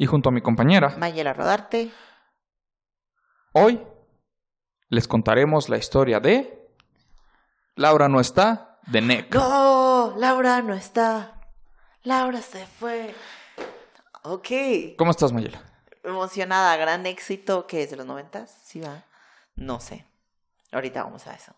y junto a mi compañera Mayela Rodarte. Hoy les contaremos la historia de Laura no está de NEC. No, Laura no está. Laura se fue. Ok. ¿Cómo estás, Mayela? Emocionada, gran éxito que es de los noventas, sí va. No sé. Ahorita vamos a eso.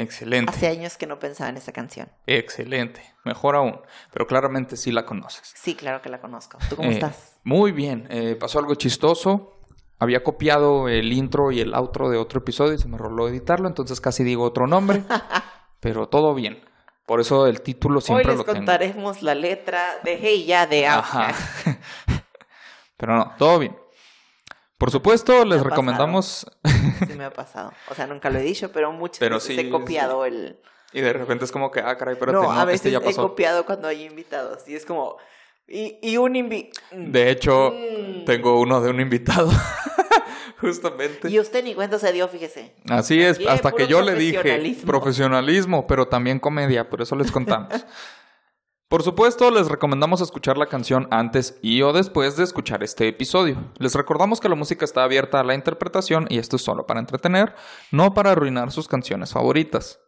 Excelente. Hace años que no pensaba en esa canción. Excelente. Mejor aún. Pero claramente sí la conoces. Sí, claro que la conozco. ¿Tú cómo Eh, estás? Muy bien. Eh, pasó algo chistoso. Había copiado el intro y el outro de otro episodio y se me roló editarlo, entonces casi digo otro nombre. pero todo bien. Por eso el título Hoy siempre les lo tengo. contaremos la letra de Hey Ya de Ajá. Pero no, todo bien. Por supuesto, les recomendamos Sí me ha pasado. O sea, nunca lo he dicho, pero muchas Pero veces sí, he copiado el... y de repente es como que, ah, caray, espérate, no, no, a veces este ya he pasó. copiado cuando hay invitados. Y es como... Y, y un invi... De hecho, Mm. tengo uno de un invitado. Justamente. Y usted ni cuenta se dio, fíjese. Así es, Aquí, hasta que yo le dije profesionalismo, pero también comedia, por eso les contamos. Por supuesto, les recomendamos escuchar la canción antes y o después de escuchar este episodio. Les recordamos que la música está abierta a la interpretación y esto es solo para entretener, no para arruinar sus canciones favoritas.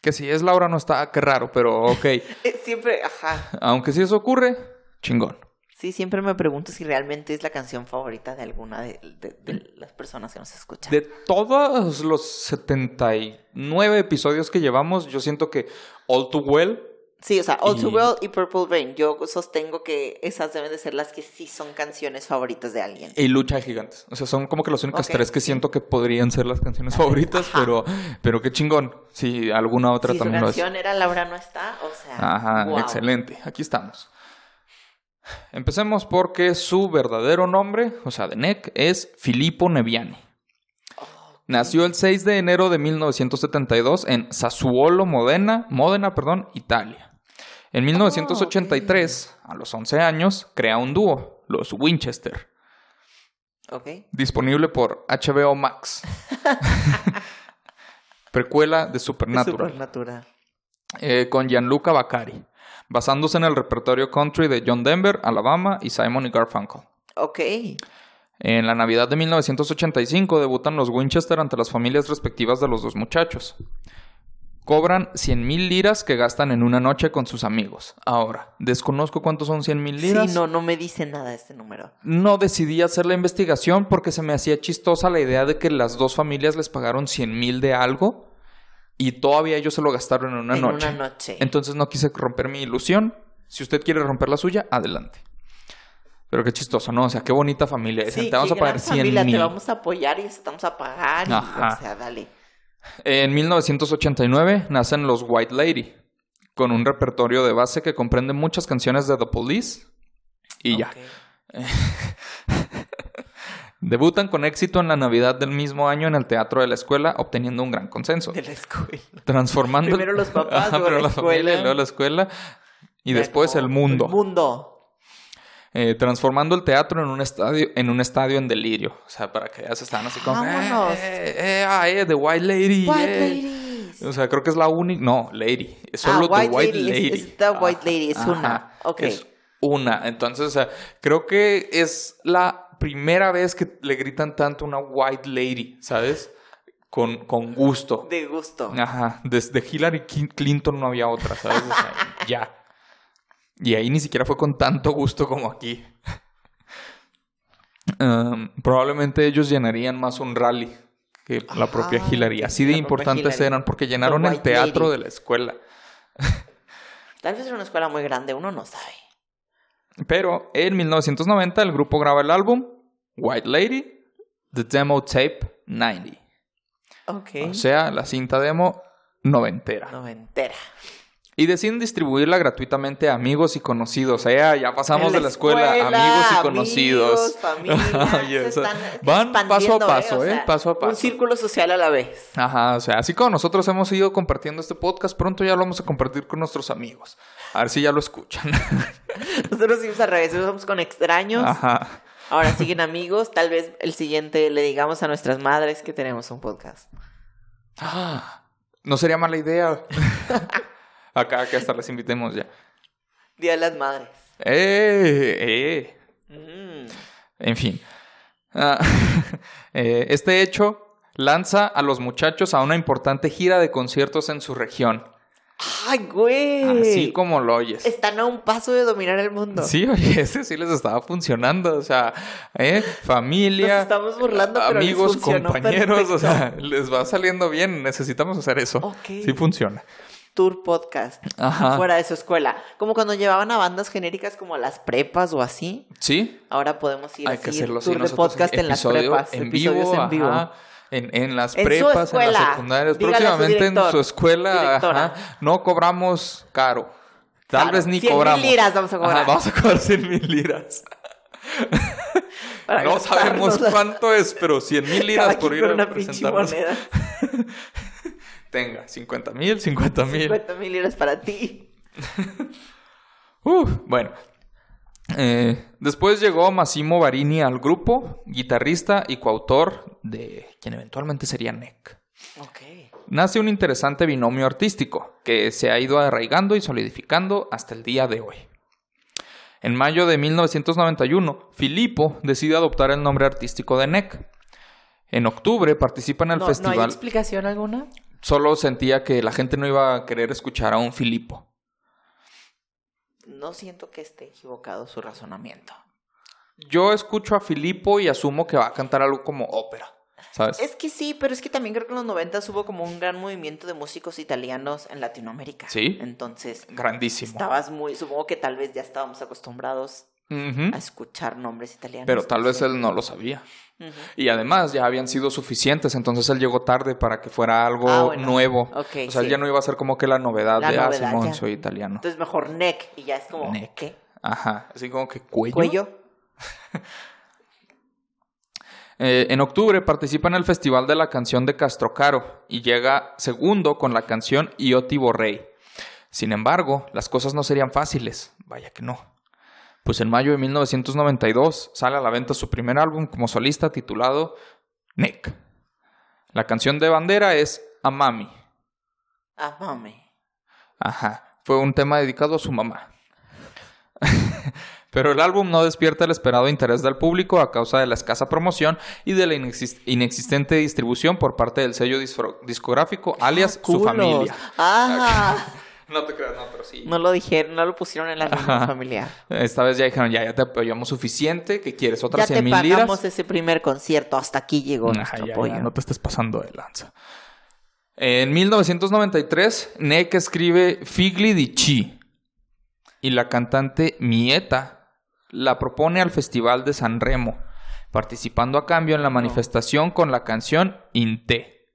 Que si es Laura no está, qué raro, pero ok. Eh, Siempre, ajá. Aunque si eso ocurre, chingón. Sí, siempre me pregunto si realmente es la canción favorita de alguna de, de- de las personas que nos escuchan. De todos los 79 episodios que llevamos, yo siento que All Too Well Sí, o sea, All Too Y- Well y Purple Rain. Yo sostengo que esas deben de ser las que sí son canciones favoritas de alguien. y Lucha de Gigantes. O sea, son como que las únicas tres que sí. siento que podrían ser las canciones favoritas, Ajá. pero, pero qué chingón. Si alguna otra Si su también lo es. canción era Laura no está, o sea, Ajá, wow. excelente. Aquí estamos. Empecemos porque su verdadero nombre, o sea, de NEC, es Filippo Neviani. Nació el 6 de enero de 1972 en Sassuolo, Modena, Módena, perdón, Italia. En 1983, a los 11 años, crea un dúo, los Winchester, disponible por HBO Max. Precuela de De Supernatural Supernatural. eh, con Gianluca Baccari, basándose en el repertorio country de John Denver, Alabama y Simon y Garfunkel. Ok. En la Navidad de 1985 debutan los Winchester ante las familias respectivas de los dos muchachos. Cobran 100 mil liras que gastan en una noche con sus amigos. Ahora, desconozco cuántos son 100 mil liras. Sí, no, no me dice nada este número. No decidí hacer la investigación porque se me hacía chistosa la idea de que las dos familias les pagaron 100 mil de algo y todavía ellos se lo gastaron en una en noche. una noche. Entonces no quise romper mi ilusión. Si usted quiere romper la suya, adelante. Pero qué chistoso, ¿no? O sea, qué bonita familia. Sí, te vamos qué a pagar gran 100 familia, mil. Te vamos a apoyar y estamos a pagar. y, o sea, dale. En 1989 nacen los White Lady, con un repertorio de base que comprende muchas canciones de The Police. Y ya. Debutan con éxito en la Navidad del mismo año en el teatro de la escuela, obteniendo un gran consenso. De la escuela. Transformando. Primero los papás, luego la escuela. y luego la escuela. Y después el mundo. El mundo. Eh, transformando el teatro en un estadio en un estadio en delirio. O sea, para que ya se están así como... Vámonos. Eh, eh, ah, eh, The White Lady. White eh". ladies. O sea, creo que es la única... No, Lady. Es solo Ah, The White White Lady, es- The White Lady, es una. Ok. Es una. Entonces, o sea, creo que es la primera vez que le gritan tanto a una White Lady, ¿sabes? Con, con gusto. De gusto. Ajá, desde Hillary Clinton no había otra, ¿sabes? O sea, ya. Y ahí ni siquiera fue con tanto gusto como aquí. Um, probablemente ellos llenarían más un rally que la propia Hillary. Así de importantes Hillary. eran porque llenaron el teatro Lady. de la escuela. Tal vez era una escuela muy grande, uno no sabe. Pero en 1990 el grupo graba el álbum White Lady, The Demo Tape 90. Ok. O sea, la cinta demo noventera. Noventera. Y deciden distribuirla gratuitamente a amigos y conocidos. O sea, ya pasamos En de la escuela, amigos y conocidos. amigos, familia, Oye, se o sea, están van paso a paso, O ¿eh? Paso a paso. Un círculo social a la vez. Ajá, o sea, así como nosotros hemos ido compartiendo este podcast, pronto ya lo vamos a compartir con nuestros amigos. A ver si ya lo escuchan. Nosotros seguimos al revés, vamos con extraños. Ajá. Ahora siguen amigos. Tal vez el siguiente le digamos a nuestras madres que tenemos un podcast. Ah, No sería mala idea. Acá que hasta les invitemos ya. Día de las Madres. ¡Eh! ¡Eh! Mm. En fin. Ah, eh, este hecho lanza a los muchachos a una importante gira de conciertos en su región. ¡Ay, güey! Así como lo oyes. Están a un paso de dominar el mundo. Sí, oye, ese sí les estaba funcionando. O sea, ¿eh? familia, Nos estamos burlando, pero les amigos, funcionó compañeros. O sea, les va saliendo bien. Necesitamos hacer eso. Ok. Sí funciona. Tour podcast. Ajá. Fuera de su escuela. Como cuando llevaban a bandas genéricas como a las prepas o así. Sí, Ahora podemos ir hay así, que hacerlo tour de podcast en las prepas. En episodios vivo, en vivo. ajá. En, en las En prepas, en escuela. las secundarias. A Próximamente en director, su escuela. ajá, no cobramos caro. Tal Claro, vez ni 100,000 cobramos. liras vamos a Ajá, cobrar. vamos a cobrar 100 mil liras. Para no sabemos cuánto es, pero 100 mil liras cada por ir a una presentarnos. Tenga, 50 mil, 50 mil. 50 mil liras para ti. Uh, bueno. Eh, después llegó Massimo Barini al grupo, guitarrista y coautor de quien eventualmente sería Neck. Ok. Nace un interesante binomio artístico que se ha ido arraigando y solidificando hasta el día de hoy. En mayo de 1991, Filippo decide adoptar el nombre artístico de Neck. En octubre participa en el No, ¿No hay festival. explicación alguna? Solo sentía que la gente no iba a querer escuchar a un Filippo. No siento que esté equivocado su razonamiento. Yo escucho a Filippo y asumo que va a cantar algo como ópera, ¿sabes? Es que sí, pero es que también creo que en los 90 hubo como un gran movimiento de músicos italianos en Latinoamérica. Sí. Entonces, Grandísimo. estabas muy, supongo que tal vez ya estábamos acostumbrados A escuchar nombres italianos. Pero tal vez él no lo sabía. Y además ya habían sido suficientes, entonces él llegó tarde para que fuera algo Ah, bueno. nuevo. O sea, sí. ya no iba a ser como que la novedad La de, ah, novedad, Simón, ya. soy italiano. Entonces mejor neck y ya es como, Neck. ¿qué? Ajá, así como que cuello. Cuello. Eh, en octubre participa en el Festival de la Canción de Castrocaro y llega segundo con la canción Io ti vorrei. Sin embargo, las cosas no serían fáciles, vaya que no. Pues en mayo de 1992 sale a la venta su primer álbum como solista titulado Neck. La canción de bandera es Amami. Ah, mami. Ajá, fue un tema dedicado a su mamá. Pero el álbum no despierta el esperado interés del público a causa de la escasa promoción y de la inexis- inexistente distribución por parte del sello discográfico, alias su familia. Ah, No te creas, no, pero sí. no lo dijeron, no lo pusieron en la reunión familiar. Esta vez ya dijeron, ya, ya te apoyamos suficiente, que quieres Ya otras te 100 mil pagamos liras. ese primer concierto, hasta aquí llegó Ajá, nuestro ya, apoyo. ya, no te estés pasando de lanza. En 1993, Neck escribe Figli di Chi y la cantante Mieta la propone al Festival de San Remo, participando a cambio en la manifestación con la canción Inte.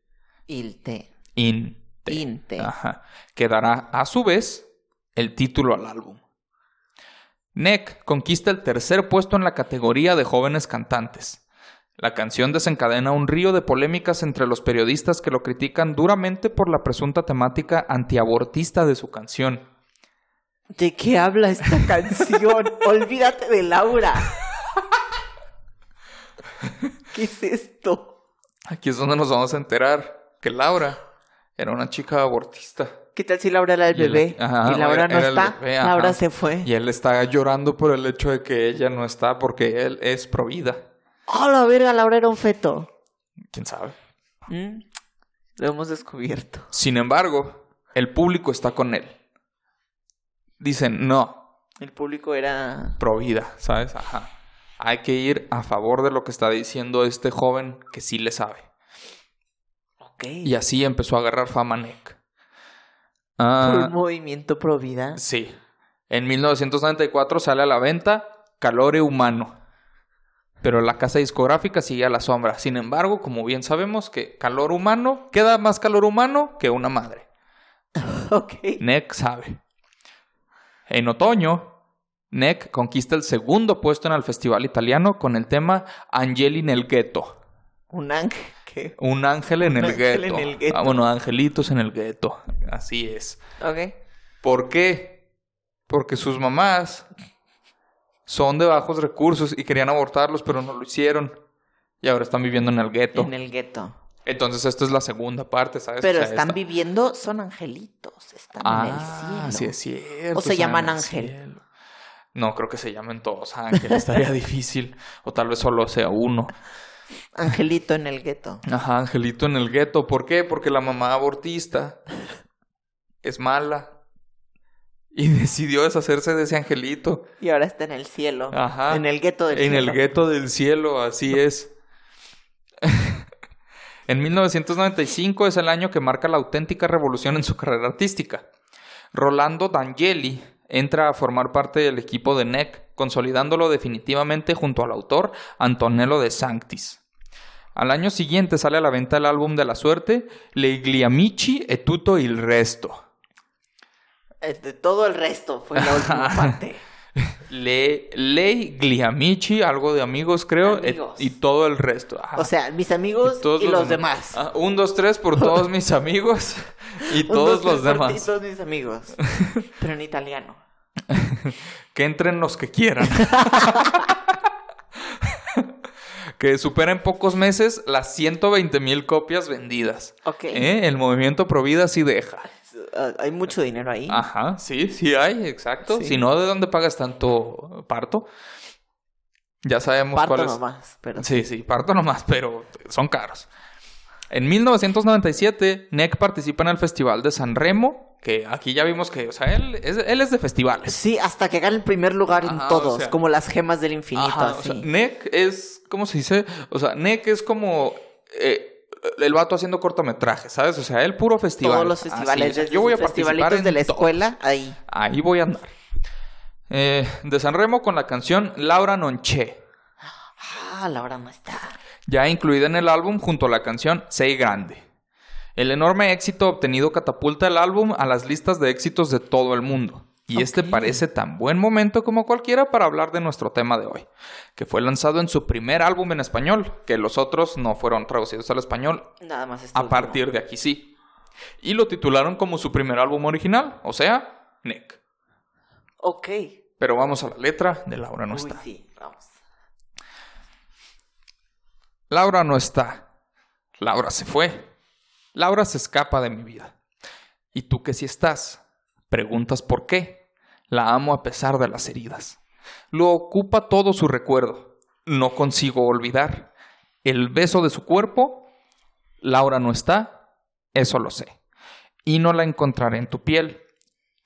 Ilte. Inte. Inte. Ajá, que dará a su vez el título al álbum. Neck conquista el tercer puesto en la categoría de jóvenes cantantes. La canción desencadena un río de polémicas entre los periodistas que lo critican duramente por la presunta temática antiabortista de su canción. ¿De qué habla esta canción? Olvídate de Laura. ¿Qué es esto? Aquí es donde nos vamos a enterar que Laura era una chica abortista. ¿Qué tal si Laura era el Y bebé? ajá, y Laura no está. bebé, ajá. Laura se fue. Y él está llorando por el hecho de que ella no está porque él es provida. ¡Oh, la verga! Laura era un feto. ¿Quién sabe? ¿Mm? Lo hemos descubierto. Sin embargo, el público está con él. Dicen, no, El público era... pro vida, ¿sabes? Ajá. Hay que ir a favor de lo que está diciendo este joven que sí le sabe. Y así empezó a agarrar fama Nick. Por Ah, un movimiento pro vida. sí. En 1994 sale a la venta Calore Humano. Pero la casa discográfica sigue a la sombra. Sin embargo, como bien sabemos que calor humano, queda más calor humano que una madre. Ok. Neck sabe. En otoño, Neck conquista el segundo puesto en el festival italiano con el tema Angeli nel ghetto. Un ángel. ¿Qué? Un ángel en Un el ángel gueto. en el gueto. Ah, bueno, angelitos en el gueto. Así es. Ok. ¿Por qué? Porque sus mamás son de bajos recursos y querían abortarlos, pero no lo hicieron. Y ahora están viviendo en el gueto. En el gueto. Entonces, esta es la segunda parte, ¿sabes? Pero O sea, están esta- viviendo, son angelitos. Están Ah, en el cielo. sí es cierto. O se llaman ángel. No, creo que se llamen todos ángeles. Estaría difícil. O tal vez solo sea uno. Angelito en el gueto. Ajá, Angelito en el gueto. ¿Por qué? Porque la mamá abortista es mala. Y decidió deshacerse de ese angelito. Y ahora está en el cielo. Ajá. En el gueto del En cielo. el gueto del cielo, así es. en 1995 es el año que marca la auténtica revolución en su carrera artística. Rolando D'Angeli entra a formar parte del equipo de NEC, consolidándolo definitivamente junto al autor Antonello de Sanctis. Al año siguiente sale a la venta el álbum de la suerte, Le Gliamici e tutto il resto. De todo el resto fue la última parte. Le, Le Gliamici, algo de amigos creo, e- y todo el resto. Ajá. O sea, mis amigos todos y los demás. Ah, un, dos, tres por todos mis amigos y Un, todos dos, los tres por ti, demás. todos mis amigos. Pero en italiano. Que entren los que quieran. Que superen pocos meses las 120 mil copias vendidas. Ok. ¿Eh? El movimiento Provida sí deja. Hay mucho dinero ahí. Ajá, sí, sí hay, exacto. Sí. Si no, ¿de dónde pagas tanto parto? Ya sabemos Parto cuál es. nomás. Pero Sí, sí, parto nomás, pero son caros. En 1997, NEC participa en el Festival de San Remo, que aquí ya vimos que, o sea, él es, él es de festivales. Sí, hasta que gane el primer lugar en Ajá, o todos, sea- como las gemas del infinito, Ajá, o así. sea, NEC es, ¿cómo se dice? O sea, NEC es como eh, el vato haciendo cortometrajes, ¿sabes? O sea, él puro festival. todos los Así, festivales, o desde yo voy a participar en de la todos. escuela, ahí. Ahí voy a andar. Eh, de San Remo con la canción Laura Nonché. Ah, Laura no está. ya incluida en el álbum junto a la canción Sei Grande. El enorme éxito obtenido catapulta el álbum a las listas de éxitos de todo el mundo. Y este parece tan buen momento como cualquiera para hablar de nuestro tema de hoy, que fue lanzado en su primer álbum en español, que los otros no fueron traducidos al español, Nada más este a último. partir de aquí sí. Y lo titularon como su primer álbum original, o sea, Nick. Ok. Pero vamos a la letra de Laura no Uy, está. sí, vamos. Laura no está. Laura se fue. Laura se escapa de mi vida. ¿Y tú que sí estás? Preguntas por qué. La amo a pesar de las heridas. Lo ocupa todo su recuerdo. No consigo olvidar. El beso de su cuerpo. Laura no está. Eso lo sé. Y no la encontraré en tu piel.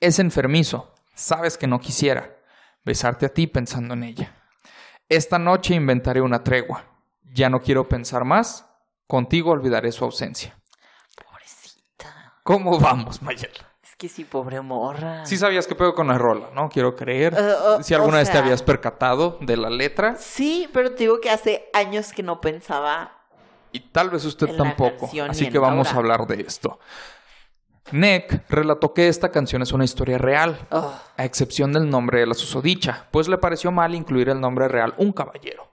Es enfermizo. Sabes que no quisiera besarte a ti pensando en ella. Esta noche inventaré una tregua. Ya no quiero pensar más. Contigo olvidaré su ausencia. ¿Cómo vamos, Mayel? Es que sí, pobre morra. Sí sabías qué pedo con la rola, ¿no? Quiero creer. Eh, o- si alguna vez te habías percatado de la letra. Sí, pero te digo que hace años que no pensaba. Y tal vez usted tampoco. Así que vamos a hablar de esto. Nick relató que esta canción es una historia real, Oh, a excepción del nombre de la susodicha, pues le pareció mal incluir el nombre real un caballero.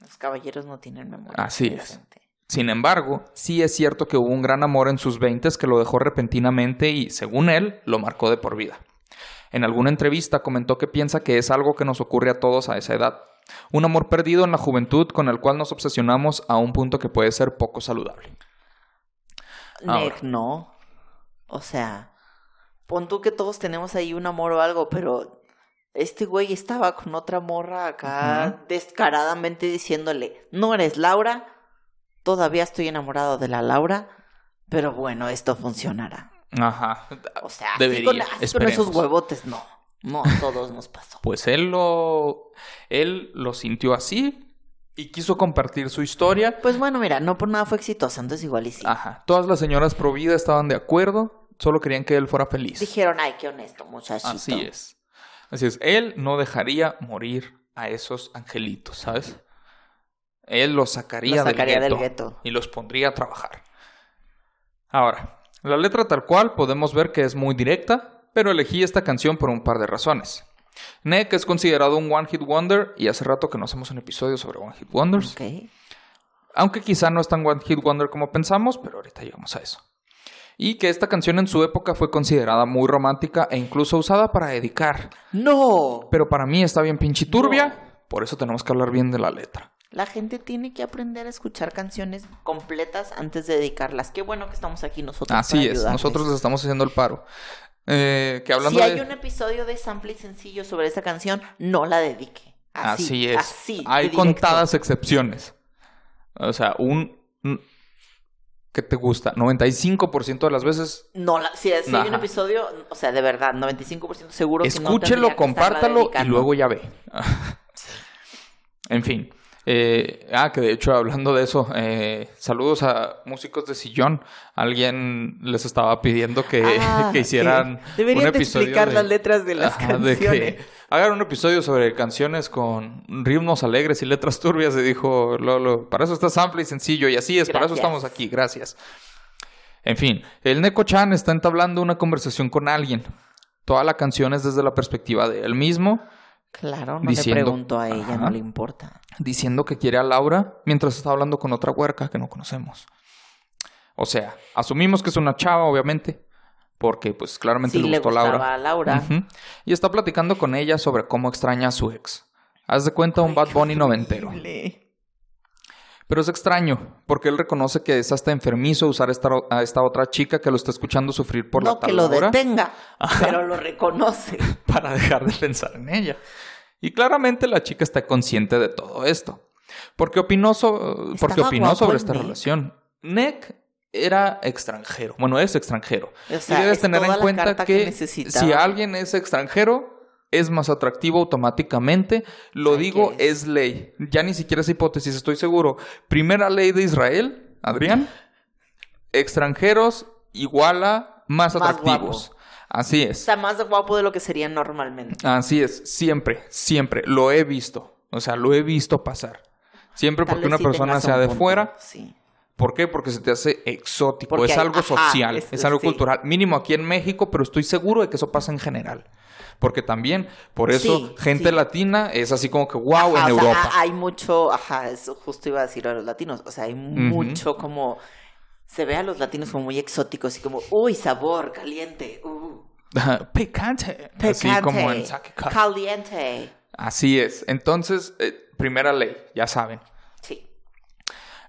los caballeros no tienen memoria. Así es. Sin embargo, sí es cierto que hubo un gran amor en sus veintes que lo dejó repentinamente y, según él, lo marcó de por vida. En alguna entrevista comentó que piensa que es algo que nos ocurre a todos a esa edad. Un amor perdido en la juventud con el cual nos obsesionamos a un punto que puede ser poco saludable. Ahora. Nick, no. O sea, pon tú que todos tenemos ahí un amor o algo, pero este güey estaba con otra morra acá descaradamente diciéndole, no eres Laura, todavía estoy enamorado de la Laura, pero bueno, esto funcionará. Ajá. O sea, así Debería, con, esos huevotes, no. No, a todos nos pasó. Pues él lo, él lo sintió así y quiso compartir su historia. Pues bueno, mira, no por nada fue exitosa, entonces igual y sí. Ajá. Todas las señoras pro vida estaban de acuerdo, solo querían que él fuera feliz. Dijeron, ay, qué honesto, muchachito. Así es. Así es. Él no dejaría morir a esos angelitos, ¿sabes? Él los sacaría, Los sacaría del gueto y los pondría a trabajar. Ahora, La letra tal cual podemos ver que es muy directa, pero elegí esta canción por un par de razones. Neck es considerado un One Hit Wonder y hace rato que no hacemos un episodio sobre One Hit Wonders. Ok. Aunque quizá no es tan One Hit Wonder como pensamos, pero ahorita llegamos a eso. Y que esta canción en su época fue considerada muy romántica e incluso usada para dedicar. ¡No! Pero para mí está bien pinche turbia, por eso tenemos que hablar bien de la letra. La gente tiene que aprender a escuchar canciones completas antes de dedicarlas. Qué bueno que estamos aquí nosotros. Así para es, nosotros les estamos haciendo el paro. Eh, que hablando si hay de... un episodio de sample y sencillo sobre esa canción, no la dedique. Así, Así, es. Así. Hay contadas excepciones. O sea, un... ¿Qué te gusta? 95% de las veces No, la, si, si hay un episodio, o sea, de verdad, 95% seguro que no escúchelo, que compártalo y luego ya ve. en fin. Eh, ah, que de hecho, hablando de eso, eh, saludos a músicos de sillón. Alguien les estaba pidiendo que, Ah, que hicieran sí. Deberían un de episodio explicar de- las letras de las Ajá, de canciones. que hagan un episodio sobre canciones con ritmos alegres y letras turbias. Y dijo Lolo, para eso está sample y sencillo. Y así es, para eso estamos aquí. Gracias. En fin, el Neko-chan está entablando una conversación con alguien. Toda la canción es desde la perspectiva de él mismo, Claro, no Diciendo- le pregunto a ella, Ajá. no le importa. diciendo que quiere a Laura mientras está hablando con otra huerca que no conocemos. O sea, asumimos que es una chava, obviamente, porque pues claramente Sí le gustó Laura. a Laura. Y está platicando con ella sobre cómo extraña a su ex. Haz de cuenta un Ay, Bad Bunny noventero. horrible. Pero es extraño, porque él reconoce que es hasta enfermizo usar esta, a esta otra chica que lo está escuchando sufrir por la no que lo detenga, pero lo reconoce. para dejar de pensar en ella. Y claramente la chica está consciente de todo esto. Porque opinó, so- porque Estaba opinó sobre esta Nick. relación. Nick era extranjero. Bueno, es extranjero. O sea, y debes es tener en cuenta que si alguien es extranjero, es más atractivo automáticamente. Lo digo, ¿qué es ley. Ya ni siquiera es hipótesis, estoy seguro. Primera ley de Israel, Adrián. Extranjeros iguala más Más atractivos. Así O es. sea, más guapo de lo que sería normalmente. Así es, siempre, siempre. Lo he visto. O sea, lo he visto pasar. Siempre Tal porque una sí persona sea un de punto, fuera. Sí. ¿Por qué? Porque se te hace exótico. Porque es hay- algo ajá, social, es- es, algo sí. cultural. Mínimo aquí en México, pero estoy seguro de que eso pasa en general. Porque también, por eso, Sí, gente sí. latina es así como que wow Ajá, en o Europa. ha- hay mucho, ajá, eso justo iba a decir a los latinos. O sea, hay mucho como. Se ve a los latinos como muy exóticos y como, uy, sabor, caliente, uh, Picante. Así como en Sake caliente. Así es. Entonces, eh, primera ley, ya saben.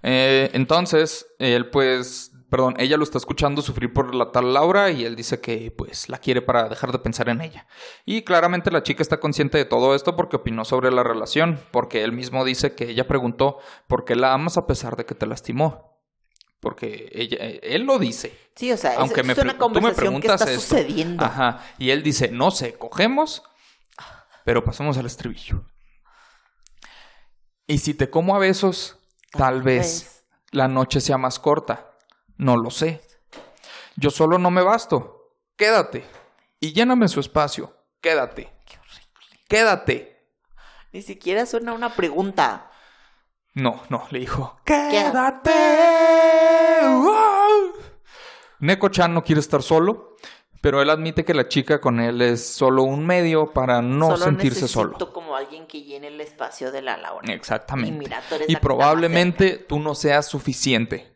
Eh, entonces, él pues, perdón, ella lo está escuchando sufrir por la tal Laura y él dice que pues la quiere para dejar de pensar en ella. Y claramente la chica está consciente de todo esto porque opinó sobre la relación, porque él mismo dice que ella preguntó por qué la amas a pesar de que te lastimó. Porque ella, eh, él lo dice. Sí, o sea, Aunque es me una pre- tú me conversación que está esto. sucediendo. Ajá. Y él dice, no sé, cogemos, pero pasamos al estribillo. Y si te como a besos, tal, vez la noche sea más corta. No lo sé. Yo solo no me basto. Quédate. Y lléname su espacio. Quédate. Quédate. Ni siquiera suena una pregunta. No, no, le dijo. Quédate. Neko-chan no quiere estar solo, pero él admite que la chica con él es solo un medio para no Solo sentirse solo. como alguien que llene el espacio de la Laura. Exactamente. Y mira, tú eres probablemente tú no seas suficiente.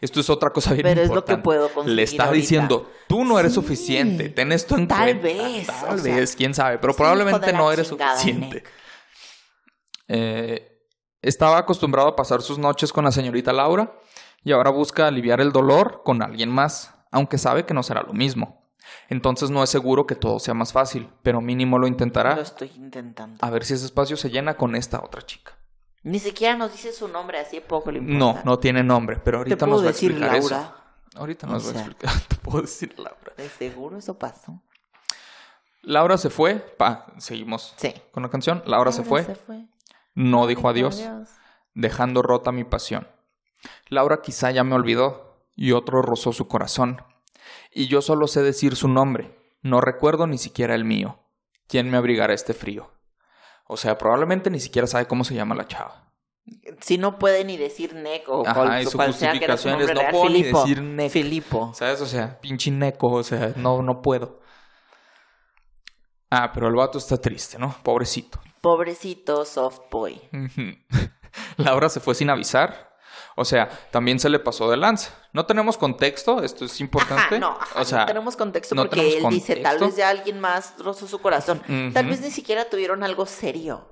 Esto es otra cosa bien Pero es lo que puedo conseguir Le está ahorita. diciendo, tú no eres Sí. suficiente, ten esto en Tal cuenta. vez, Tal o sea, vez, quién sabe, pero probablemente no eres suficiente. Eh, estaba acostumbrado a pasar sus noches con la señorita Laura y ahora busca aliviar el dolor con alguien más, aunque sabe que no será lo mismo. Entonces no es seguro que todo sea más fácil, pero mínimo lo intentará Lo estoy intentando. a ver si ese espacio se llena con esta otra chica. Ni siquiera nos dice su nombre, así de poco le No, importa. no tiene nombre, pero Te ahorita puedo nos va a decir explicar eso. Laura. Ahorita O nos va a sea. explicar. Te puedo decir Laura. De seguro eso pasó. Laura se fue. Pa, seguimos Sí. con la canción. Laura se fue. Se fue. No dijo adiós, dejando rota mi pasión. Laura quizá ya me olvidó y otro rozó su corazón. Y yo solo sé decir su nombre. No recuerdo ni siquiera el mío. ¿Quién me abrigará este frío? O sea, probablemente ni siquiera sabe cómo se llama la chava. Si no puede ni decir Neco Ajá, cual, y su cual sea que es no real, puedo ni decir Nec. Filipo. ¿Sabes? O sea, pinche neco, o sea, no, no puedo. Ah, pero el vato está triste, ¿no? Pobrecito. Pobrecito soft boy. Laura se fue sin avisar. O sea, también se le pasó de lanza. No tenemos contexto, esto es importante. Ajá, no, ajá, o sea, no tenemos contexto no porque tenemos él dice, tal vez de alguien más rozó su corazón. Tal vez ni siquiera tuvieron algo serio.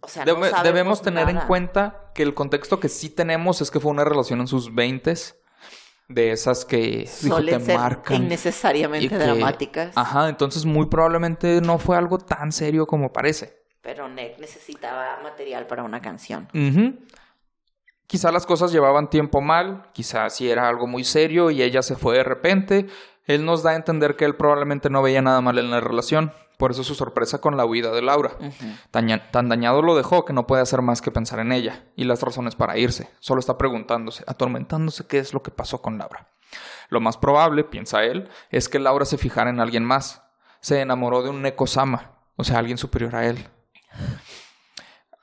O sea, debe- no debemos tener en cuenta que el contexto que sí tenemos es que fue una relación en sus veintes. De esas que Suelen te ser marcan. innecesariamente que- dramáticas. Ajá, entonces muy probablemente no fue algo tan serio como parece. Pero Nick necesitaba material para una canción. Ujú. Quizá las cosas llevaban tiempo mal, quizá sí era algo muy serio y ella se fue de repente. Él nos da a entender que él probablemente no veía nada mal en la relación, por eso su sorpresa con la huida de Laura. Tan, tan dañado lo dejó que no puede hacer más que pensar en ella y las razones para irse. Solo está preguntándose, atormentándose qué es lo que pasó con Laura. Lo más probable, piensa él, es que Laura se fijara en alguien más. Se enamoró de un Neko-sama, o sea, alguien superior a él.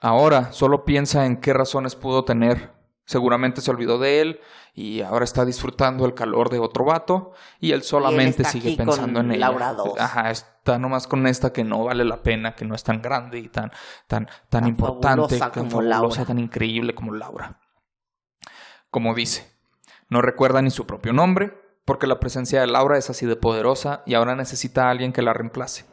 Ahora solo piensa en qué razones pudo tener. Seguramente se olvidó de él y ahora está disfrutando el calor de otro vato y él solamente está sigue aquí con pensando en ella. Laura dos. Ajá, está nomás con esta que no vale la pena, que no es tan grande y tan tan tan, Tan importante, fabulosa tan como fabulosa, Laura. tan increíble como Laura. Como dice, no recuerda ni su propio nombre porque la presencia de Laura es así de poderosa y ahora necesita a alguien que la reemplace.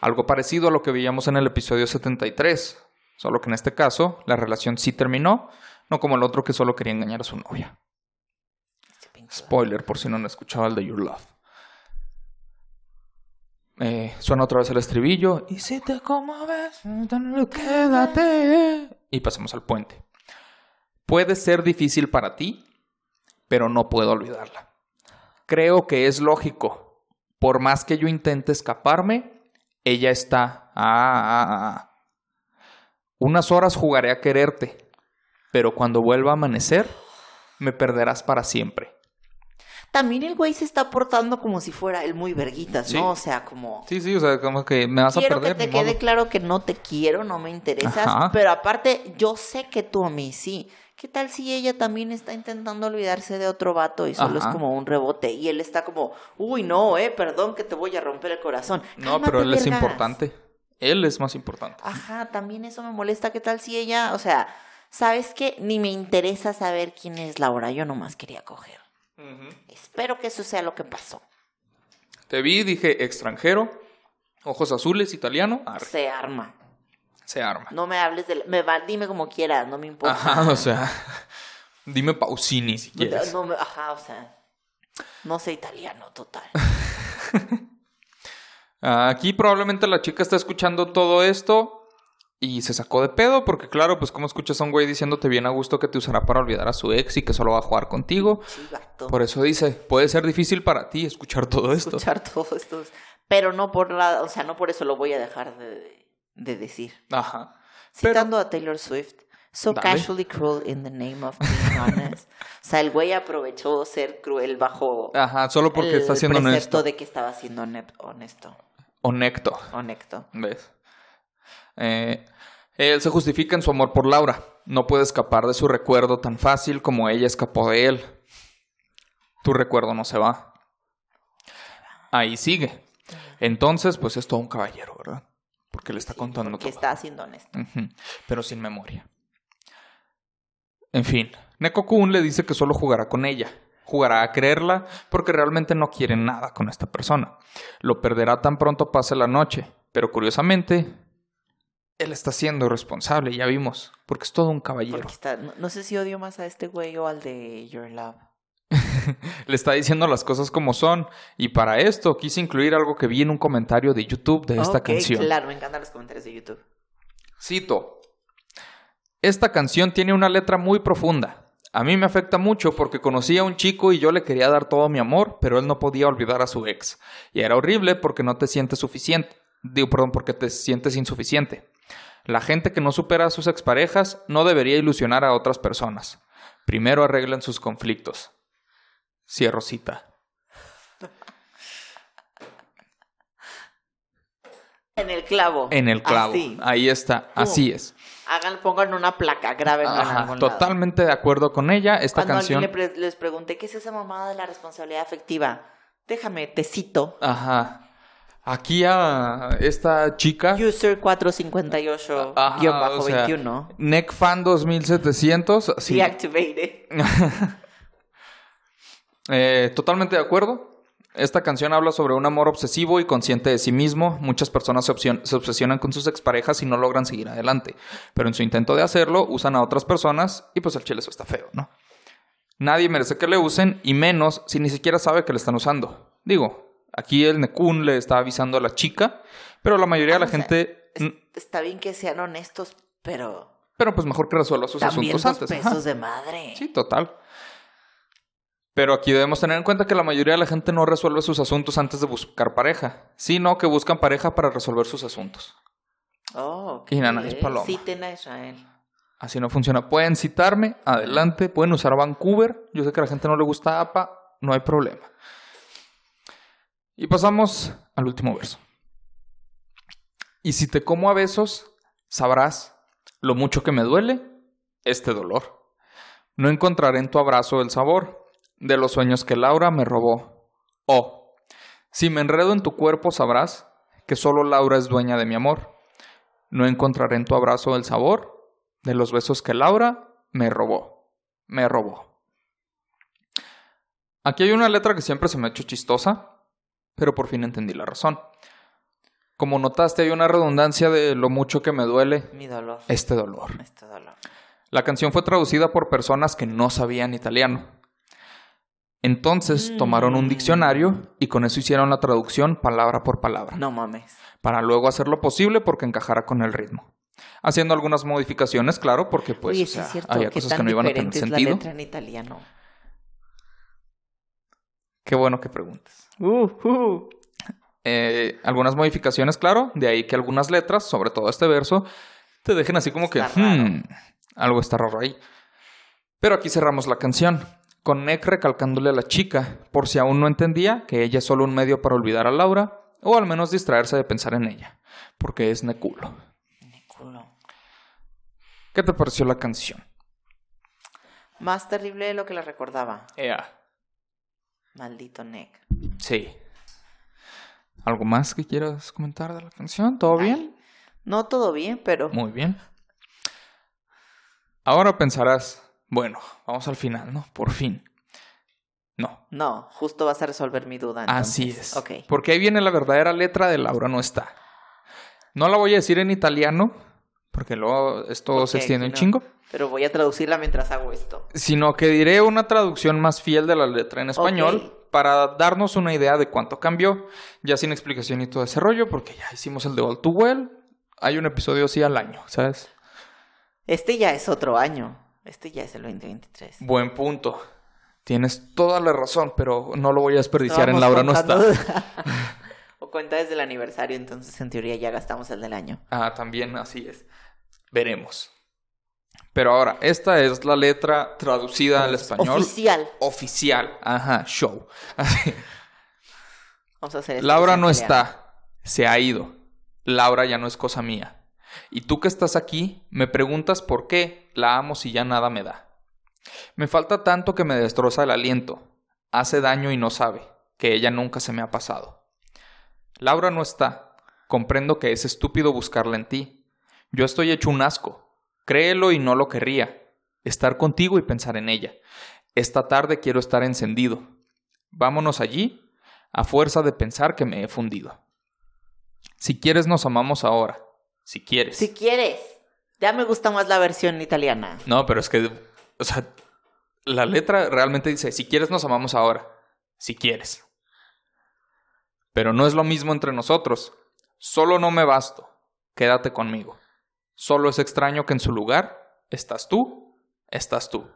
Algo parecido a lo que veíamos en el episodio 73, solo que en este caso la relación sí terminó, no como el otro que solo quería engañar a su novia. Este Spoiler por si no han escuchado el de Your Love. Eh, suena otra vez el estribillo. Y si te conmueves, quédate. Y pasemos al puente. Puede ser difícil para ti, pero no puedo olvidarla. Creo que es lógico. Por más que yo intente escaparme, ella está. Ah, ah, ah. Unas horas jugaré a quererte, pero cuando vuelva a amanecer, me perderás para siempre. También el güey se está portando como si fuera el muy verguitas, Sí. ¿no? O sea, como... Sí, sí, o sea, como que me vas Quiero a perder. que te quede modo. claro que no te quiero, no me interesas, Ajá. pero aparte yo sé que tú a mí sí. ¿Qué tal si ella también está intentando olvidarse de otro vato y solo Ajá. es como un rebote y él está como, uy, no, eh, perdón que te voy a romper el corazón? No, pero él es importante. Él es más importante. Ajá, también eso me molesta. ¿Qué tal si ella, o sea, sabes que ni me interesa saber quién es Laura, yo nomás quería coger. Espero que eso sea lo que pasó. Te vi, dije extranjero, ojos azules, italiano. arre, Se arma. se arma. No me hables de... Me va, dime como quieras, no me importa. Ajá, o sea, dime Pausini si quieres. No me- ajá, o sea, no sé italiano, total. Aquí probablemente la chica está escuchando todo esto y se sacó de pedo porque claro, pues como escuchas a un güey diciéndote bien a gusto que te usará para olvidar a su ex y que solo va a jugar contigo. Chivato. Por eso dice, puede ser difícil para ti escuchar todo esto. Escuchar todo esto. Pero no por la, o sea, no por eso lo voy a dejar de, de decir. Ajá. Pero- Citando a Taylor Swift. So Dale. casually cruel in the name of being honest. o sea, el güey aprovechó ser cruel bajo Ajá, solo porque el está siendo honesto. de que estaba siendo honesto. Honesto. Honesto. ¿Ves? Eh, él se justifica en su amor por Laura. No puede escapar de su recuerdo tan fácil como ella escapó de él. Tu recuerdo no se va. Ahí sigue. Entonces, pues es todo un caballero, ¿verdad? Porque le está contando Que está siendo honesto. Pero sin memoria. En fin, Neko-kun le dice que solo jugará con ella. Jugará a creerla porque realmente no quiere nada con esta persona. Lo perderá tan pronto pase la noche. Pero curiosamente, él está siendo responsable, ya vimos. Porque es todo un caballero. Está, no, no sé si odio más a este güey o al de Your Love. Le está diciendo las cosas como son. Y para esto quise incluir algo que vi en un comentario de YouTube de esta Ok, canción. Claro, me encantan los comentarios de YouTube. Cito. Esta canción tiene una letra muy profunda. A mí me afecta mucho porque conocí a un chico y yo le quería dar todo mi amor, pero él no podía olvidar a su ex. Y era horrible porque no te sientes suficiente. Digo, perdón, porque te sientes insuficiente. La gente que no supera a sus exparejas no debería ilusionar a otras personas. Primero arreglen sus conflictos. Cierro cita. En el clavo. En el clavo. Así. Ahí está, así es. Hagan, pongan una placa, en lado. totalmente de acuerdo con ella. Esta Cuando canción. le pre- les pregunté qué es esa mamada de la responsabilidad afectiva, déjame, te cito. Ajá. Aquí a esta chica. User 458-21. Ajá, o sea, NECFan 2700. Sí. Deactivated. Eh, totalmente de acuerdo. Esta canción habla sobre un amor obsesivo y consciente de sí mismo. Muchas personas se, obsesionan con sus exparejas y no logran seguir adelante. Pero en su intento de hacerlo, usan a otras personas y pues el chile eso está feo, ¿no? Nadie merece que le usen y menos si ni siquiera sabe que le están usando. Digo, aquí el Nekun le está avisando a la chica, pero la mayoría de la sea, gente... es- está bien que sean honestos, pero Pero pues mejor que resuelva sus asuntos antes. ajá. pesos de madre. Sí, total. Pero aquí debemos tener en cuenta que la mayoría de la gente no resuelve sus asuntos antes de buscar pareja, sino que buscan pareja para resolver sus asuntos. Oh, ok. Y nana, es paloma. Citen a Israel. Así no funciona. Pueden citarme, adelante, pueden usar Vancouver. Yo sé que a la gente no le gusta APA, no hay problema. Y pasamos al último verso. Y si te como a besos, sabrás lo mucho que me duele este dolor. No encontraré en tu abrazo el sabor de los sueños que Laura me robó. Oh, si me enredo en tu cuerpo, sabrás que solo Laura es dueña de mi amor. No encontraré en tu abrazo el sabor de los besos que Laura me robó. Me robó. Aquí hay una letra que siempre se me ha hecho chistosa, pero por fin entendí la razón. Como notaste, hay una redundancia de lo mucho que me duele Mi dolor. este dolor. Este dolor. La canción fue traducida por personas que no sabían italiano. Entonces Mm. tomaron un diccionario y con eso hicieron la traducción palabra por palabra, No mames. para luego hacer lo posible porque encajara con el ritmo. Haciendo algunas modificaciones, claro, porque pues Oye, o sí sea, es cierto. había ¿Qué cosas que no iban a tener es la sentido. letra en italiano? Qué bueno que preguntes. Uh, uh. Eh, algunas modificaciones, claro, de ahí que algunas letras, sobre todo este verso, te dejen así como que, Está. "Hmm, algo está raro ahí. Pero aquí cerramos la canción, con Nick recalcándole a la chica, por si aún no entendía, que ella es solo un medio para olvidar a Laura, o al menos distraerse de pensar en ella, porque es Neculo. Mi culo. ¿Qué te pareció la canción? Más terrible de lo que la recordaba. Ea. Maldito Nick. Sí. ¿Algo más que quieras comentar de la canción? ¿Todo bien? No todo bien, pero Muy bien. Ahora pensarás, bueno, vamos al final, ¿no? Por fin. No, no, justo vas a resolver mi duda. así entonces. es. Ok. Porque ahí viene la verdadera letra de Laura no está. No la voy a decir en italiano, porque luego esto ¿Por se extiende un chingo, Pero voy a traducirla mientras hago esto. sino que diré una traducción más fiel de la letra en español para darnos una idea de cuánto cambió, ya sin explicación y todo ese rollo, porque ya hicimos el de All Too Well. Hay un episodio así al año, ¿sabes? Este ya es otro año. Este ya es el 2023. Buen punto. Tienes toda la razón, pero no lo voy a desperdiciar en Laura no está. o cuenta desde el aniversario, entonces en teoría ya gastamos el del año. Ah, también así es. Veremos. Pero ahora, esta es la letra traducida al español. Oficial. Oficial. Ajá, show. Así. Vamos a hacer esto Laura no está. Se ha ido. Laura ya no es cosa mía. Y tú que estás aquí, me preguntas por qué la amo si ya nada me da. Me falta tanto que me destroza el aliento. Hace daño y no sabe, que ella nunca se me ha pasado. Laura no está. Comprendo que es estúpido buscarla en ti. Yo estoy hecho un asco. Créelo y no lo querría. Estar contigo y pensar en ella. Esta tarde quiero estar encendido. Vámonos allí, a fuerza de pensar que me he fundido. Si quieres nos amamos ahora. Si quieres. Si quieres. Ya me gusta más la versión italiana. No, pero es que, o sea, la letra realmente dice, si quieres nos amamos ahora. Si quieres. Pero no es lo mismo entre nosotros. Solo no me basto. Quédate conmigo. Solo es extraño que en su lugar estás tú, estás tú.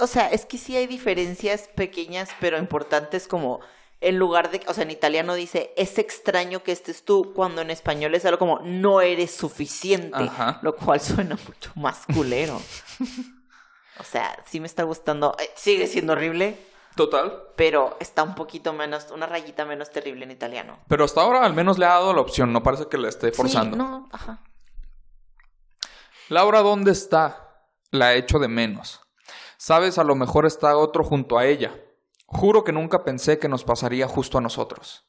O sea, es que sí hay diferencias pequeñas pero importantes como en lugar de, o sea, en italiano dice, es extraño que estés tú, cuando en español es algo como, no eres suficiente, Ajá. lo cual suena mucho más culero. o sea, sí me está gustando, eh, sigue siendo horrible, Total. Pero está un poquito menos, una rayita menos terrible en italiano. Pero hasta ahora al menos le ha dado la opción, no parece que le esté forzando. Sí, no, ajá. Laura, ¿dónde está? La echo de menos. Sabes, a lo mejor está otro junto a ella. Juro que nunca pensé que nos pasaría justo a nosotros.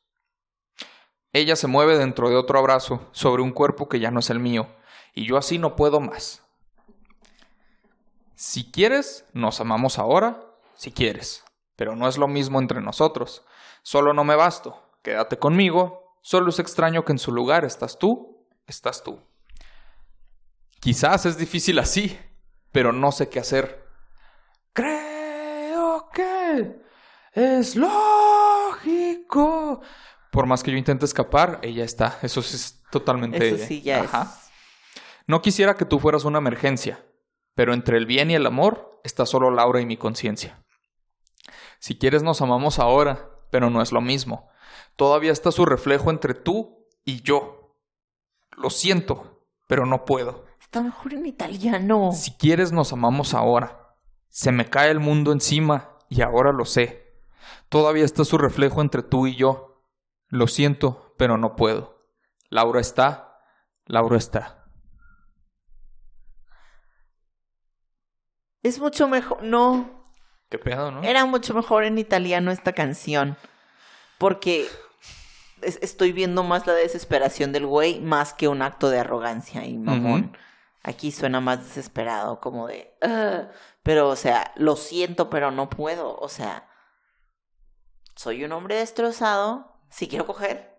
Ella se mueve dentro de otro abrazo, sobre un cuerpo que ya no es el mío, y yo así no puedo más. Si quieres, nos amamos ahora, si quieres, pero no es lo mismo entre nosotros. Solo no me basto. Quédate conmigo, solo es extraño que en su lugar estás tú, estás tú. Quizás es difícil así, pero no sé qué hacer. Creo que es lógico. Por más que yo intente escapar, ella está. Eso sí es totalmente. Eso sí ya Ajá. No quisiera que tú fueras una emergencia, pero entre el bien y el amor está solo Laura y mi conciencia. Si quieres nos amamos ahora, pero no es lo mismo. Todavía está su reflejo entre tú y yo. Lo siento, pero no puedo. Está mejor en italiano. Si quieres nos amamos ahora. Se me cae el mundo encima y ahora lo sé. Todavía está su reflejo entre tú y yo. Lo siento, pero no puedo. Laura está. Laura está. Es mucho mejor. No. Qué pedo, ¿no? Era mucho mejor en italiano esta canción. Porque es- estoy viendo más la desesperación del güey más que un acto de arrogancia y mamón. Aquí suena más desesperado, como de. Pero, o sea, lo siento, pero no puedo. O sea, soy un hombre destrozado. Si quiero coger.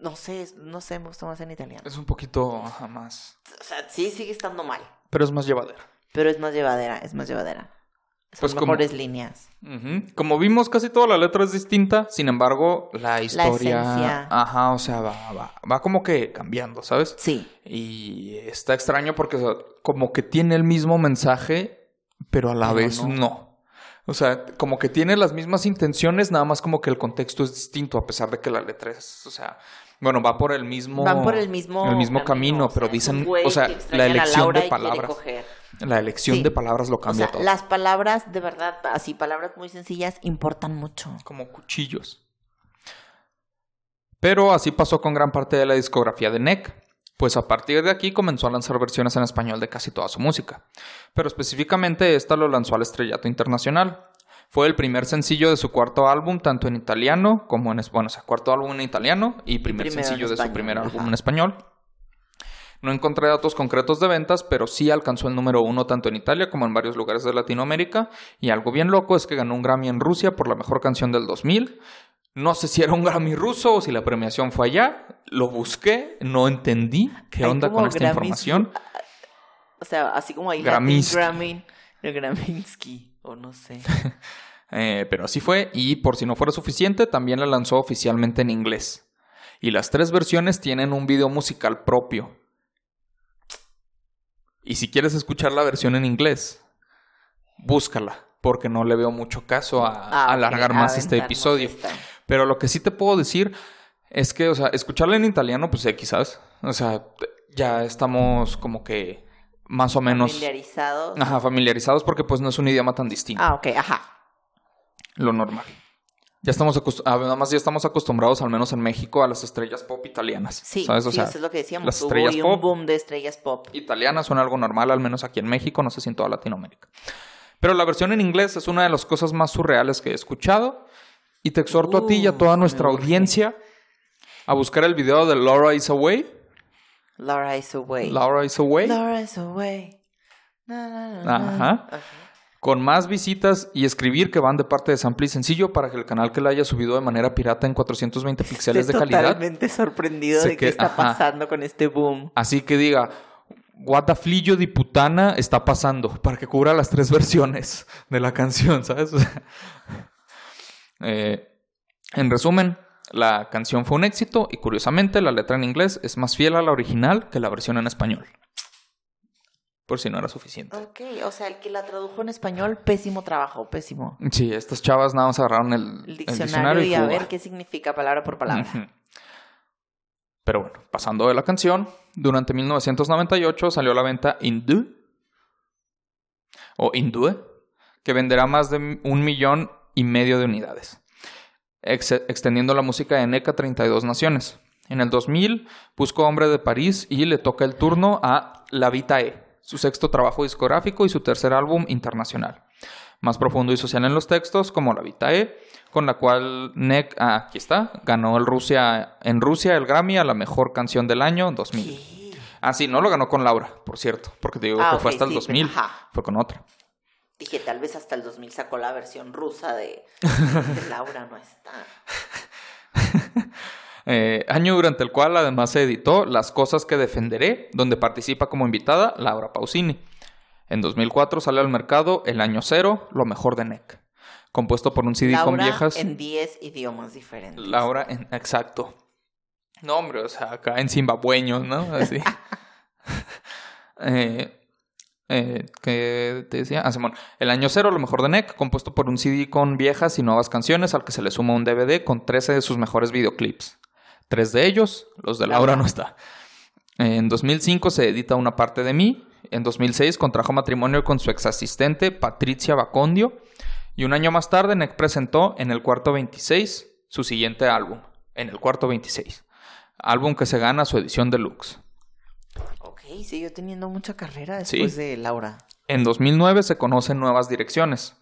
No sé, no sé, me gusta más en italiano. Es un poquito más. O sea, sí sigue estando mal. Pero es más llevadera. Pero es más llevadera, es más llevadera. Son Pues como- mejores líneas. Ujú. Como vimos, casi toda la letra es distinta. Sin embargo, la historia. esencia. Ajá, o sea, va, va, va como que cambiando, ¿sabes? Sí. Y está extraño porque o sea, como que tiene el mismo mensaje, pero a la Pero vez no. no. O sea, como que tiene las mismas intenciones, nada más como que el contexto es distinto, a pesar de que la letra es, o sea, bueno, va por el mismo, Van por el mismo, el mismo camino, o sea, pero un dicen, o sea, la elección de palabras, la elección Sí. de palabras lo O cambia sea, todo, las palabras, de verdad, así, palabras muy sencillas, importan mucho. como cuchillos. Pero así pasó con gran parte de la discografía de Neck, pues a partir de aquí comenzó a lanzar versiones en español de casi toda su música. Pero específicamente esta lo lanzó al estrellato internacional. Fue el primer sencillo de su cuarto álbum, tanto en italiano como en... Bueno, o sea, cuarto álbum en italiano y primer primero sencillo de su primer álbum ajá. en español. No encontré datos concretos de ventas, pero sí alcanzó el número uno tanto en Italia como en varios lugares de Latinoamérica. Y algo bien loco es que ganó un Grammy en Rusia por la mejor canción del 2000. No sé si era un Grammy ruso o si la premiación fue allá. Lo busqué, no entendí qué onda con esta información. O sea, así como hay Graminsky. Grammy, el Graminsky, o no sé. Eh, pero así fue, y por si no fuera suficiente, también la lanzó oficialmente en inglés. Y las tres versiones tienen un video musical propio. Y si quieres escuchar la versión en inglés, búscala, porque no le veo mucho caso a, Ah, alargar más este episodio. esta. Pero lo que sí te puedo decir es que, o sea, escucharla en italiano, pues X, ¿sabes? O sea, ya estamos como que más o menos Familiarizados. ajá, familiarizados porque pues no es un idioma tan distinto Ah, ok, ajá. lo normal. Ya estamos acostumbrados, nada más ya estamos acostumbrados, al menos en México, a las estrellas pop italianas. Sí, ¿sabes? O sí, sea, eso es lo que decíamos. las Hubo estrellas ahí pop. un boom de estrellas pop. italianas son algo normal, al menos aquí en México, no sé si en toda Latinoamérica. Pero la versión en inglés es una de las cosas más surreales que he escuchado. Y te exhorto a ti y a toda nuestra audiencia a buscar el video de Laura is Away. Laura is away. Laura is Away. Laura is away. Na, na, na, Ajá. Con más visitas y escribir que van de parte de Sample y Sencillo para que el canal que la haya subido de manera pirata en 420 píxeles de calidad. totalmente sorprendido de qué está ajá. pasando con este boom. Así que diga, Guataflillo di putana está pasando para que cubra las tres versiones de la canción, ¿sabes? Eh, en resumen, la canción fue un éxito y curiosamente la letra en inglés es más fiel a la original que la versión en español. Por si no era suficiente. Ok, o sea, el que la tradujo en español, pésimo trabajo, pésimo. Sí, estas chavas nada más agarraron el, El el diccionario, y a ver qué significa palabra por palabra. Pero bueno, pasando de la canción, durante 1998 salió a la venta Hindú o Hindue, que venderá más de un millón y medio de unidades, ex extendiendo la música de NEC a 32 naciones. En el 2000 buscó Hombre de París y le toca el turno a La Vitae, su sexto trabajo discográfico y su tercer álbum internacional. Más profundo y social en los textos, como La Vitae, con la cual NEC, ah, aquí está, ganó el Rusia, en Rusia el Grammy a la mejor canción del año 2000. Ah, sí, no lo ganó con Laura, por cierto, porque digo Ah, que fue ok, hasta el sí, 2000, pero- ajá. fue con otra. Dije, tal vez hasta el 2000 sacó la versión rusa de, de Laura, no está. Eh, año durante el cual además se editó Las cosas que defenderé, donde participa como invitada Laura Pausini. En 2004 sale al mercado El año cero, lo mejor de NEC, compuesto por un CD con viejas. en 10 idiomas diferentes. Laura en exacto. No, hombre, o sea, acá en zimbabueños, ¿no? Así. eh, eh, ¿Qué te decía? Ah, Simón. El año cero, lo mejor de NEC, compuesto por un CD con viejas y nuevas canciones, al que se le suma un DVD con 13 de sus mejores videoclips. Tres de ellos, los de Laura no está. En 2005 se edita Una parte de mí. En 2006 contrajo matrimonio con su ex asistente Patricia Bacondio. Y un año más tarde, NEC presentó en el cuarto 26 su siguiente álbum, en el cuarto 26. Álbum que se gana su edición deluxe. Ok, siguió teniendo mucha carrera Sí. después de Laura. En 2009 se conocen nuevas direcciones.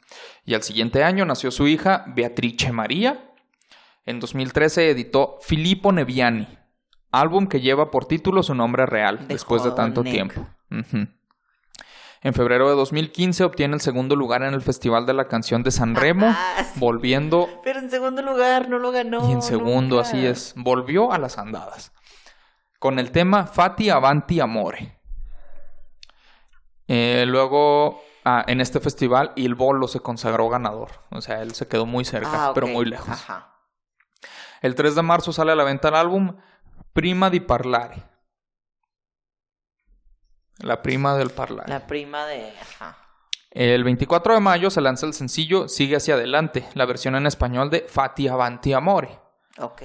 Y al siguiente año nació su hija Beatrice María. En 2013 editó Filippo Neviani, álbum que lleva por título su nombre real después de tanto Nick. tiempo. En febrero de 2015 obtiene el segundo lugar en el Festival de la Canción de San Remo, Ah, volviendo Pero en segundo lugar no lo ganó. y en segundo, nunca. así es, volvió a las andadas. Con el tema Fati Avanti Amore. Eh, luego, ah, en este festival, Il Bolo se consagró ganador. O sea, él se quedó muy cerca, Ah, pero muy lejos. Ajá. El 3 de marzo sale a la venta el álbum Prima di Parlare. La prima del parlare. La prima de. Ajá. El 24 de mayo se lanza el sencillo Sigue hacia adelante, la versión en español de Fati Avanti Amore. Ok.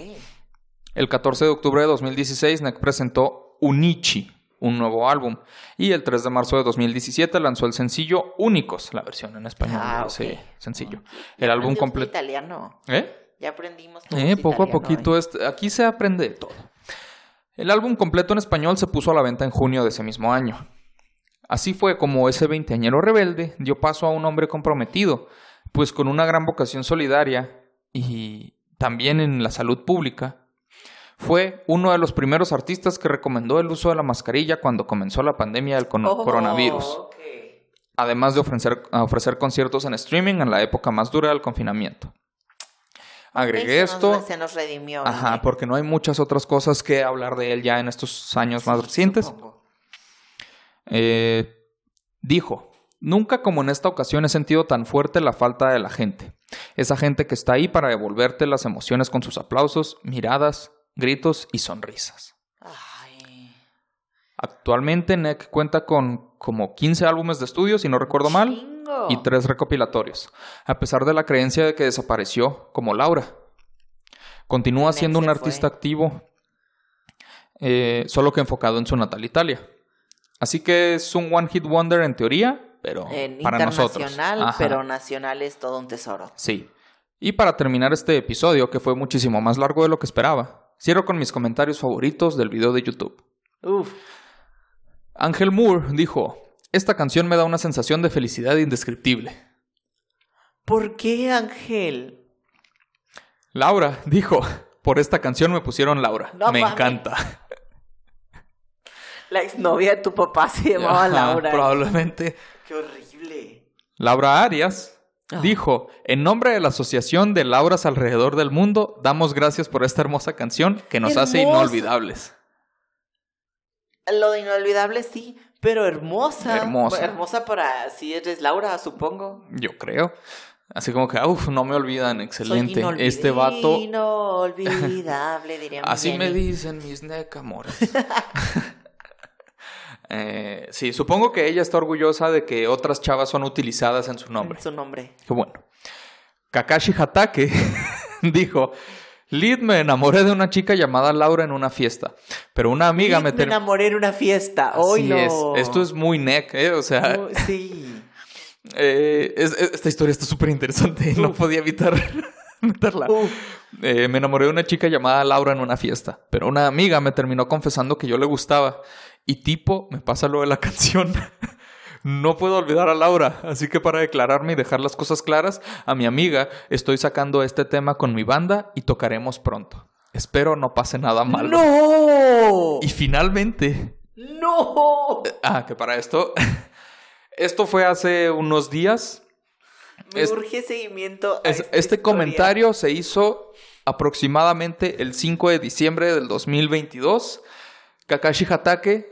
El 14 de octubre de 2016, NEC presentó Unichi, un nuevo álbum. Y el 3 de marzo de 2017 lanzó el sencillo Únicos, la versión en español Ah, ok. sencillo. Ya El álbum completo. italiano. ¿Eh? Ya aprendimos todos Eh, poco a poquito. ¿eh? este- aquí se aprende de todo. El álbum completo en español se puso a la venta en junio de ese mismo año. Así fue como ese veinteañero rebelde dio paso a un hombre comprometido, pues con una gran vocación solidaria y también en la salud pública. Fue uno de los primeros artistas que recomendó el uso de la mascarilla cuando comenzó la pandemia del Oh, coronavirus, además de ofrecer, ofrecer conciertos en streaming en la época más dura del confinamiento. Agregué Se nos- esto. se nos redimió. Ajá, porque no hay muchas otras cosas que hablar de él ya en estos años más recientes. Eh, dijo, nunca como en esta ocasión he sentido tan fuerte la falta de la gente. Esa gente que está ahí para devolverte las emociones con sus aplausos, miradas, gritos y sonrisas. Ay. Actualmente NEC cuenta con como 15 álbumes de estudio, si no recuerdo mal, y tres recopilatorios, a pesar de la creencia de que desapareció como Laura. Continúa Neck siendo un artista fue. activo, eh, solo que enfocado en su natal Italia. Así que es un One Hit Wonder en teoría, pero para nosotros. internacional, Ajá, pero nacional es todo un tesoro. Sí. Y para terminar este episodio, que fue muchísimo más largo de lo que esperaba, cierro con mis comentarios favoritos del video de YouTube. Uf. Ángel Moore dijo, esta canción me da una sensación de felicidad indescriptible. ¿Por qué, Ángel? Laura dijo, por esta canción me pusieron Laura. No me encanta. La exnovia de tu papá se llamaba Ajá, Laura. Probablemente. Qué horrible. Laura Arias. Dijo, en nombre de la Asociación de Lauras alrededor del mundo, damos gracias por esta hermosa canción que nos hace inolvidables. Lo de inolvidable sí, pero hermosa. Hermosa. Hermosa para si eres Laura, supongo. Yo creo. Así como que, uff, no me olvidan, excelente. Este vato, Inolvidable, diría mi así me dicen mis necamores. eh, sí, supongo que ella está orgullosa de que otras chavas son utilizadas en su nombre. Su nombre. Qué bueno. Kakashi Hatake dijo, Lid me enamoré de una chica llamada Laura en una fiesta, pero una amiga Sí, me... me enamoré en una fiesta. Hoy no. es. Esto es muy neck, ¿eh? O sea, sí. Eh, es- es- esta historia está súper interesante. No podía evitar meterla. Eh, me enamoré de una chica llamada Laura en una fiesta, pero una amiga me terminó confesando que yo le gustaba. Y tipo, me pasa lo de la canción. No puedo olvidar a Laura, así que para declararme y dejar las cosas claras, a mi amiga estoy sacando este tema con mi banda y tocaremos pronto. Espero no pase nada malo. ¡No! Y finalmente, ¡No! ah, que para esto, esto fue hace unos días. Me Es- urge seguimiento. a Es- este historia. comentario se hizo aproximadamente el 5 de diciembre del 2022. Kakashi Hatake,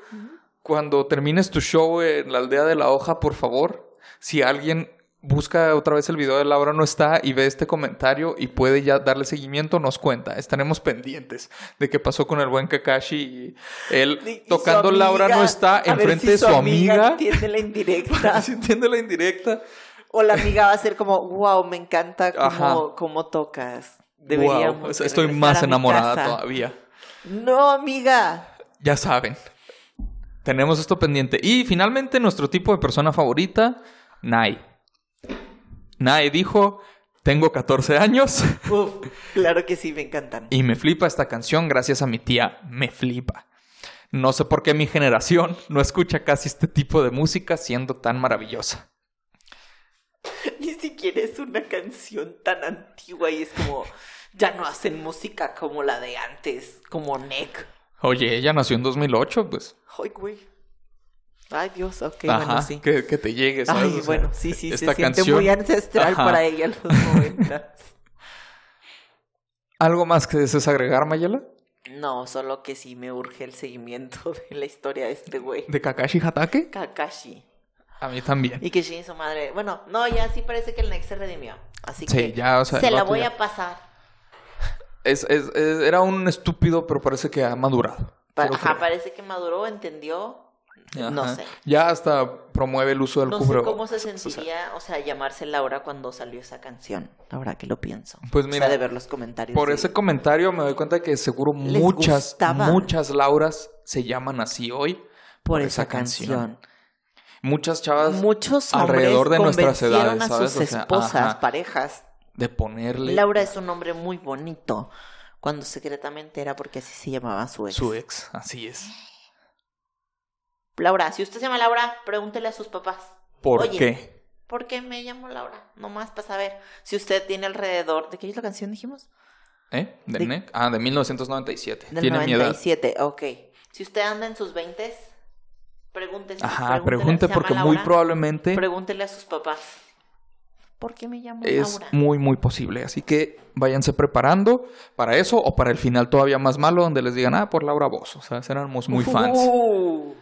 cuando termines tu show en la aldea de la hoja, por favor, si alguien busca otra vez el video de Laura no está y ve este comentario y puede ya darle seguimiento, nos cuenta. Estaremos pendientes de qué pasó con el buen Kakashi y él Y- y tocando Laura no amiga, está enfrente si de su amiga. Entiende la indirecta. ¿Se entiende la indirecta? O la amiga va a ser como, wow, me encanta cómo, cómo tocas. Deberíamos. estoy más enamorada casa". todavía. No, amiga. Ya saben. Tenemos esto pendiente. Y finalmente nuestro tipo de persona favorita, Nai. Nai dijo, tengo 14 años Uf, claro que sí, me encantan. y me flipa esta canción gracias a mi tía, me flipa. No sé por qué mi generación no escucha casi este tipo de música siendo tan maravillosa. Siquiera es una canción tan antigua y es como, ya no hacen música como la de antes, como Nick. Oye, ella nació en 2008, pues. Ay, güey. Ay, Dios, ok, Ajá, bueno, sí. que, que te llegue, ¿sabes? Ay, O sea, bueno, sí, sí, se esta siente canción- muy ancestral Ajá. para ella los 90. ¿Algo más que desees agregar, Mayela? No, solo que sí me urge el seguimiento de la historia de este güey. ¿De Kakashi Hatake? Kakashi. A mí también. Y que Shin su madre. Bueno, no, ya sí parece que el Nex se redimió. Así Sí, que ya, o sea, se la voy ya- a pasar. Es, es- es- era un estúpido, pero parece que ha madurado. Pa- Ajá, creer. parece que maduró, entendió. No Ajá. sé. Ya hasta promueve el uso del No sé cómo se o sea, sentiría, o sea, llamarse Laura cuando salió esa canción. Ahora que lo pienso. Pues O mira, sea, de ver los comentarios. por de- ese comentario me doy cuenta que seguro muchas, muchas Lauras se llaman así hoy. por por esa esa canción. Muchas chavas Muchos alrededor de nuestras edades, a ¿sabes? sus O sea, esposas, ajá. parejas. de ponerle Laura es un nombre muy bonito. Cuando secretamente era porque así se llamaba su ex. su ex. Así es. Laura, si usted se llama Laura, pregúntele a sus papás. ¿Por Oye, qué? ¿Por qué me llamo Laura? Nomás para saber si usted tiene alrededor. ¿De qué es la canción dijimos? ¿Eh? ¿De de-? Ah, de 1997. Del Tiene mi edad. 97, ok. Si usted anda en sus 20, pregúntese. Ajá, pregúntele, pregunte ¿se llama porque muy probablemente Pregúntele a sus papás. ¿Por qué me llamo es Laura? muy, muy posible. Así que váyanse preparando para eso o para el final todavía más malo donde les digan, ah, por Laura Bozo. O sea, éramos muy fans. Uh,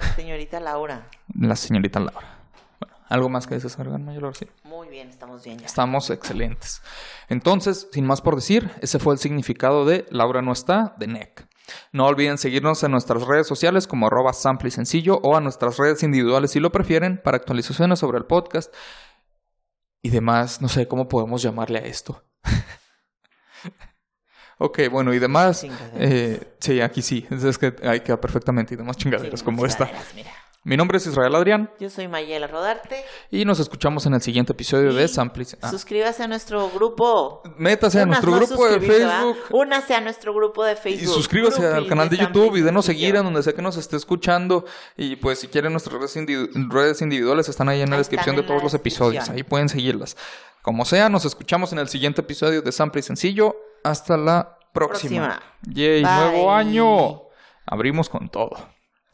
la señorita Laura. La señorita Laura. Bueno, ¿algo más que agregar, Mayor? Sí. Muy bien, estamos bien ya. Estamos excelentes. Entonces, sin más por decir, ese fue el significado de Laura no está, de NEC. No olviden seguirnos en nuestras redes sociales como arroba sample y sencillo o a nuestras redes individuales si lo prefieren para actualizaciones sobre el podcast y demás. No sé cómo podemos llamarle a esto. ok, bueno, y demás. Eh, sí, aquí sí. Es que ahí queda perfectamente y demás chingaderas Sí, como esta. mira. Mi nombre es Israel Adrián Yo soy Mayela Rodarte. y nos escuchamos en el siguiente episodio de Y Sample. y- ah. Suscríbase a nuestro grupo. Métase a nuestro no grupo de. Facebook. Únase a nuestro grupo de Y Facebook. suscríbase al canal de YouTube y denos seguir en donde sea que nos esté escuchando. Y pues si quieren nuestras redes, individu- redes individuales están ahí en la descripción de todos los episodios. Ahí pueden seguirlas. Como sea, nos escuchamos en el siguiente episodio de Sample y Sencillo. Hasta la próxima. Próxima. Yay, Bye. nuevo año. Abrimos con todo.